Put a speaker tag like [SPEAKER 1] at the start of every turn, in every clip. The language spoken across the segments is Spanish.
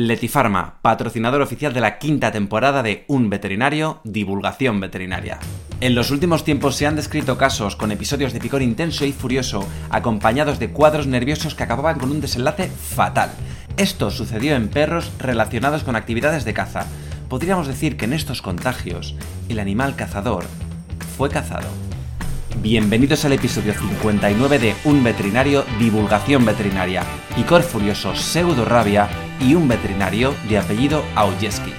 [SPEAKER 1] Letifarma, patrocinador oficial de la quinta temporada de Un Veterinario, Divulgación Veterinaria. En los últimos tiempos se han descrito casos con episodios de picor intenso y furioso, acompañados de cuadros nerviosos que acababan con un desenlace fatal. Esto sucedió en perros relacionados con actividades de caza. Podríamos decir que en estos contagios, el animal cazador fue cazado. Bienvenidos al episodio 59 de Un veterinario divulgación veterinaria, picor furioso pseudo rabia y un veterinario de apellido Aujeski.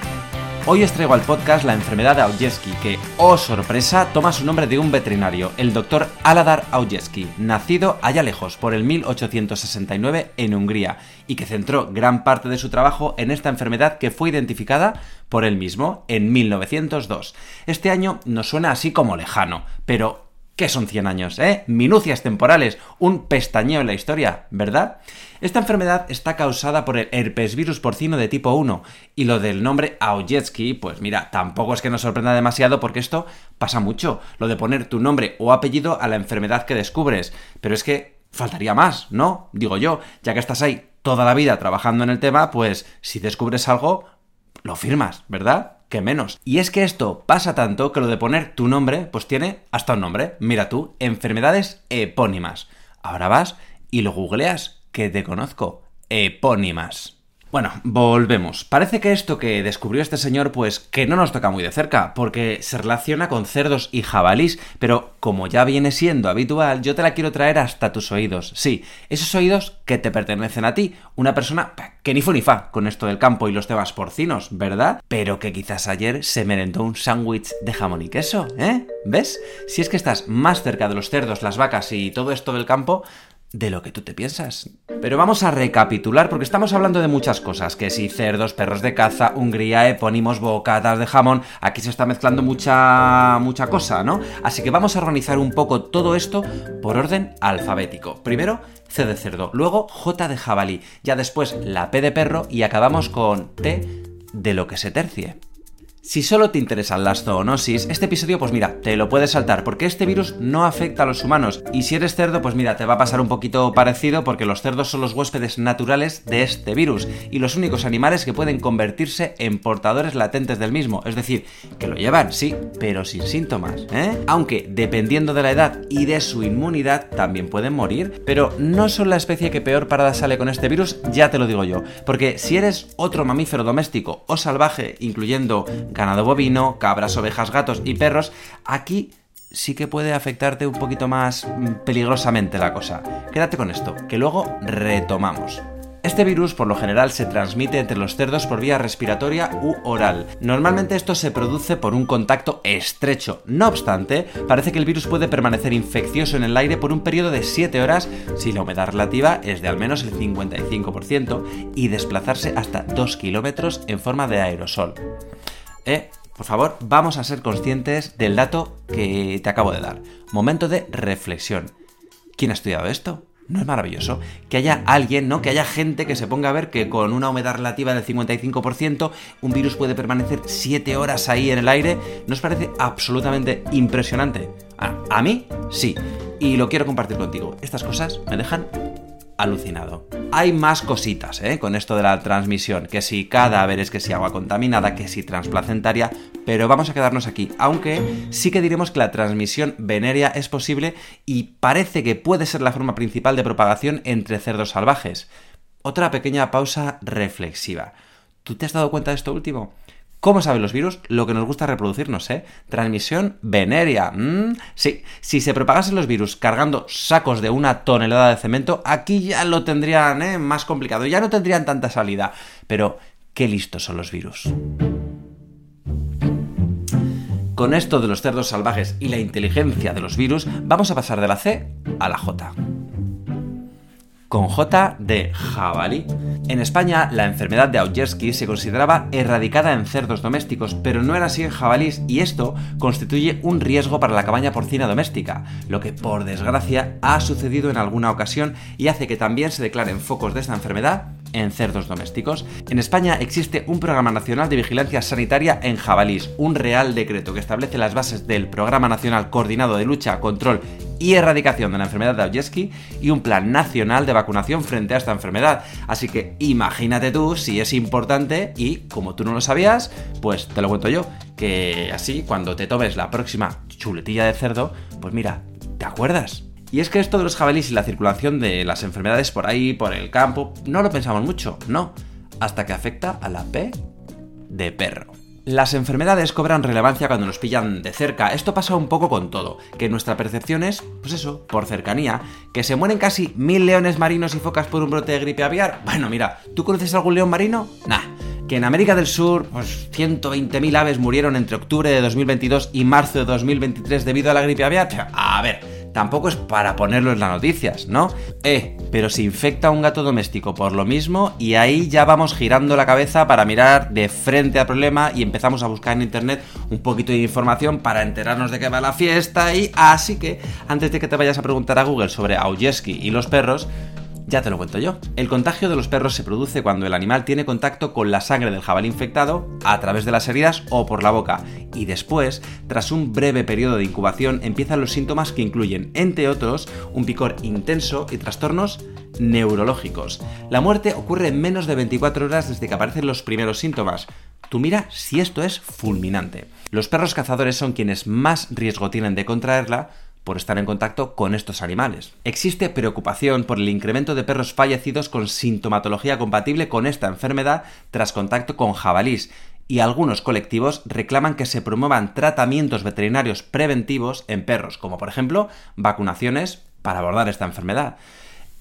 [SPEAKER 1] Hoy os traigo al podcast la enfermedad de Aujeski, que, oh sorpresa, toma su nombre de un veterinario, el doctor Aladar Aujeski, nacido allá lejos, por el 1869 en Hungría, y que centró gran parte de su trabajo en esta enfermedad que fue identificada por él mismo en 1902. Este año nos suena así como lejano, pero ¿Qué son 100 años? ¿Eh? Minucias temporales, un pestañeo en la historia, ¿verdad? Esta enfermedad está causada por el herpesvirus porcino de tipo 1 y lo del nombre Aujetski, pues mira, tampoco es que nos sorprenda demasiado porque esto pasa mucho, lo de poner tu nombre o apellido a la enfermedad que descubres, pero es que faltaría más, ¿no? Digo yo, ya que estás ahí toda la vida trabajando en el tema, pues si descubres algo, lo firmas, ¿verdad? Que menos. Y es que esto pasa tanto que lo de poner tu nombre, pues tiene hasta un nombre. Mira tú, enfermedades epónimas. Ahora vas y lo googleas, que te conozco. Epónimas. Bueno, volvemos. Parece que esto que descubrió este señor, pues que no nos toca muy de cerca, porque se relaciona con cerdos y jabalís, pero como ya viene siendo habitual, yo te la quiero traer hasta tus oídos. Sí, esos oídos que te pertenecen a ti, una persona que ni fu ni fa con esto del campo y los temas porcinos, ¿verdad? Pero que quizás ayer se merendó un sándwich de jamón y queso, ¿eh? ¿Ves? Si es que estás más cerca de los cerdos, las vacas y todo esto del campo, de lo que tú te piensas. Pero vamos a recapitular porque estamos hablando de muchas cosas, que si cerdos, perros de caza, Hungría, epónimos, bocatas de jamón, aquí se está mezclando mucha mucha cosa, ¿no? Así que vamos a organizar un poco todo esto por orden alfabético. Primero C de cerdo, luego J de jabalí, ya después la P de perro y acabamos con T de lo que se tercie. Si solo te interesan las zoonosis, este episodio pues mira, te lo puedes saltar porque este virus no afecta a los humanos. Y si eres cerdo pues mira, te va a pasar un poquito parecido porque los cerdos son los huéspedes naturales de este virus y los únicos animales que pueden convertirse en portadores latentes del mismo, es decir, que lo llevan, sí, pero sin síntomas, ¿eh? Aunque dependiendo de la edad y de su inmunidad también pueden morir, pero no son la especie que peor parada sale con este virus, ya te lo digo yo, porque si eres otro mamífero doméstico o salvaje, incluyendo ganado bovino, cabras, ovejas, gatos y perros, aquí sí que puede afectarte un poquito más mm, peligrosamente la cosa. Quédate con esto, que luego retomamos. Este virus por lo general se transmite entre los cerdos por vía respiratoria u oral. Normalmente esto se produce por un contacto estrecho. No obstante, parece que el virus puede permanecer infeccioso en el aire por un periodo de 7 horas si la humedad relativa es de al menos el 55% y desplazarse hasta 2 kilómetros en forma de aerosol. Eh, por favor, vamos a ser conscientes del dato que te acabo de dar. Momento de reflexión. ¿Quién ha estudiado esto? ¿No es maravilloso? Que haya alguien, ¿no? Que haya gente que se ponga a ver que con una humedad relativa del 55% un virus puede permanecer 7 horas ahí en el aire. ¿No os parece absolutamente impresionante? a mí, sí. Y lo quiero compartir contigo. Estas cosas me dejan alucinado. Hay más cositas ¿eh? con esto de la transmisión, que si cadáveres, que si agua contaminada, que si transplacentaria, pero vamos a quedarnos aquí, aunque sí que diremos que la transmisión venérea es posible y parece que puede ser la forma principal de propagación entre cerdos salvajes. Otra pequeña pausa reflexiva. ¿Tú te has dado cuenta de esto último? ¿Cómo saben los virus? Lo que nos gusta reproducirnos, ¿eh? Transmisión venérea. Sí, si se propagasen los virus cargando sacos de una tonelada de cemento, aquí ya lo tendrían ¿eh? más complicado, ya no tendrían tanta salida. Pero, qué listos son los virus. Con esto de los cerdos salvajes y la inteligencia de los virus, vamos a pasar de la C a la J con J de jabalí. En España, la enfermedad de Aujerski se consideraba erradicada en cerdos domésticos, pero no era así en jabalís, y esto constituye un riesgo para la cabaña porcina doméstica, lo que por desgracia ha sucedido en alguna ocasión y hace que también se declaren focos de esta enfermedad en cerdos domésticos. En España existe un Programa Nacional de Vigilancia Sanitaria en jabalís, un real decreto que establece las bases del Programa Nacional Coordinado de Lucha, Control y erradicación de la enfermedad de Aujeski y un plan nacional de vacunación frente a esta enfermedad. Así que imagínate tú si es importante y como tú no lo sabías, pues te lo cuento yo, que así cuando te tomes la próxima chuletilla de cerdo, pues mira, ¿te acuerdas? Y es que esto de los jabalíes y la circulación de las enfermedades por ahí, por el campo, no lo pensamos mucho, no, hasta que afecta a la P de perro. Las enfermedades cobran relevancia cuando nos pillan de cerca. Esto pasa un poco con todo, que nuestra percepción es, pues eso, por cercanía, que se mueren casi mil leones marinos y focas por un brote de gripe aviar. Bueno, mira, ¿tú conoces algún león marino? Nah. Que en América del Sur, pues 120.000 aves murieron entre octubre de 2022 y marzo de 2023 debido a la gripe aviar. A ver, tampoco es para ponerlo en las noticias, ¿no? Eh, pero se infecta un gato doméstico por lo mismo y ahí ya vamos girando la cabeza para mirar de frente al problema y empezamos a buscar en internet un poquito de información para enterarnos de qué va la fiesta y así que antes de que te vayas a preguntar a Google sobre Aujeski y los perros, ya te lo cuento yo. El contagio de los perros se produce cuando el animal tiene contacto con la sangre del jabalí infectado a través de las heridas o por la boca. Y después, tras un breve periodo de incubación, empiezan los síntomas que incluyen, entre otros, un picor intenso y trastornos neurológicos. La muerte ocurre en menos de 24 horas desde que aparecen los primeros síntomas. Tú mira si esto es fulminante. Los perros cazadores son quienes más riesgo tienen de contraerla, por estar en contacto con estos animales. Existe preocupación por el incremento de perros fallecidos con sintomatología compatible con esta enfermedad tras contacto con jabalís, y algunos colectivos reclaman que se promuevan tratamientos veterinarios preventivos en perros, como por ejemplo vacunaciones para abordar esta enfermedad.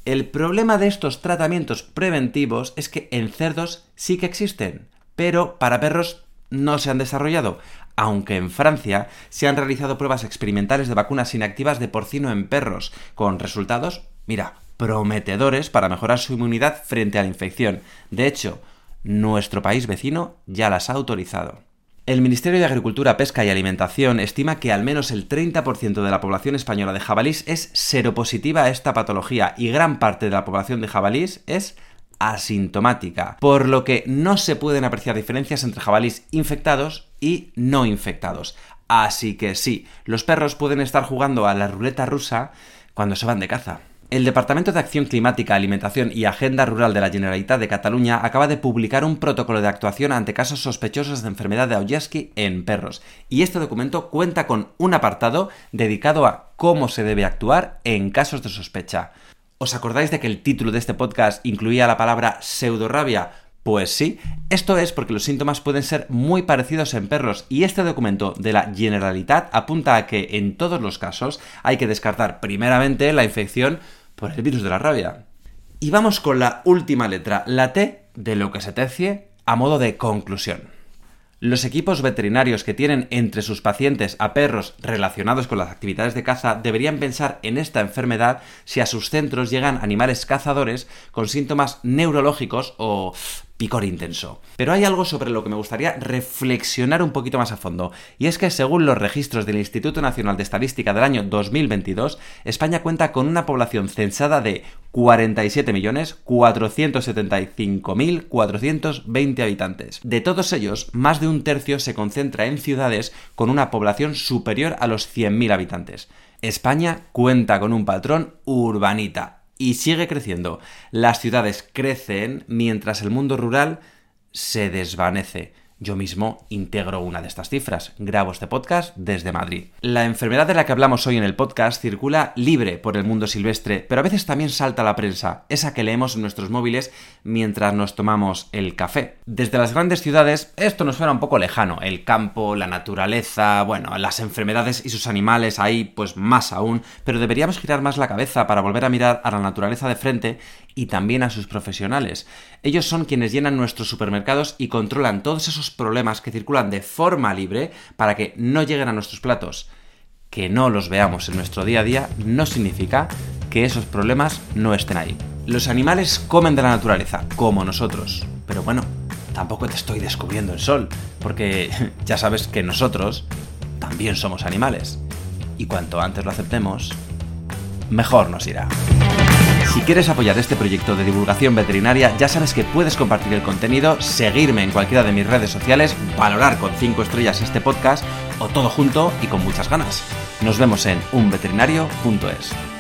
[SPEAKER 1] El problema de estos tratamientos preventivos es que en cerdos sí que existen, pero para perros no se han desarrollado, aunque en Francia se han realizado pruebas experimentales de vacunas inactivas de porcino en perros, con resultados, mira, prometedores para mejorar su inmunidad frente a la infección. De hecho, nuestro país vecino ya las ha autorizado. El Ministerio de Agricultura, Pesca y Alimentación estima que al menos el 30% de la población española de jabalís es seropositiva a esta patología y gran parte de la población de jabalís es asintomática, por lo que no se pueden apreciar diferencias entre jabalís infectados y no infectados. Así que sí, los perros pueden estar jugando a la ruleta rusa cuando se van de caza. El Departamento de Acción Climática, Alimentación y Agenda Rural de la Generalitat de Cataluña acaba de publicar un protocolo de actuación ante casos sospechosos de enfermedad de Aujeski en perros, y este documento cuenta con un apartado dedicado a cómo se debe actuar en casos de sospecha. ¿Os acordáis de que el título de este podcast incluía la palabra pseudorrabia? Pues sí, esto es porque los síntomas pueden ser muy parecidos en perros y este documento de la Generalitat apunta a que en todos los casos hay que descartar primeramente la infección por el virus de la rabia. Y vamos con la última letra, la T de lo que se tercie a modo de conclusión. Los equipos veterinarios que tienen entre sus pacientes a perros relacionados con las actividades de caza deberían pensar en esta enfermedad si a sus centros llegan animales cazadores con síntomas neurológicos o picor intenso. Pero hay algo sobre lo que me gustaría reflexionar un poquito más a fondo, y es que según los registros del Instituto Nacional de Estadística del año 2022, España cuenta con una población censada de 47.475.420 habitantes. De todos ellos, más de un tercio se concentra en ciudades con una población superior a los 100.000 habitantes. España cuenta con un patrón urbanita, y sigue creciendo. Las ciudades crecen mientras el mundo rural se desvanece. Yo mismo integro una de estas cifras. Grabo este podcast desde Madrid. La enfermedad de la que hablamos hoy en el podcast circula libre por el mundo silvestre, pero a veces también salta a la prensa, esa que leemos en nuestros móviles mientras nos tomamos el café. Desde las grandes ciudades esto nos suena un poco lejano, el campo, la naturaleza, bueno, las enfermedades y sus animales ahí pues más aún, pero deberíamos girar más la cabeza para volver a mirar a la naturaleza de frente y también a sus profesionales. Ellos son quienes llenan nuestros supermercados y controlan todos esos problemas que circulan de forma libre para que no lleguen a nuestros platos. Que no los veamos en nuestro día a día no significa que esos problemas no estén ahí. Los animales comen de la naturaleza, como nosotros. Pero bueno, tampoco te estoy descubriendo el sol, porque ya sabes que nosotros también somos animales. Y cuanto antes lo aceptemos, mejor nos irá. Si quieres apoyar este proyecto de divulgación veterinaria, ya sabes que puedes compartir el contenido, seguirme en cualquiera de mis redes sociales, valorar con 5 estrellas este podcast o todo junto y con muchas ganas. Nos vemos en unveterinario.es.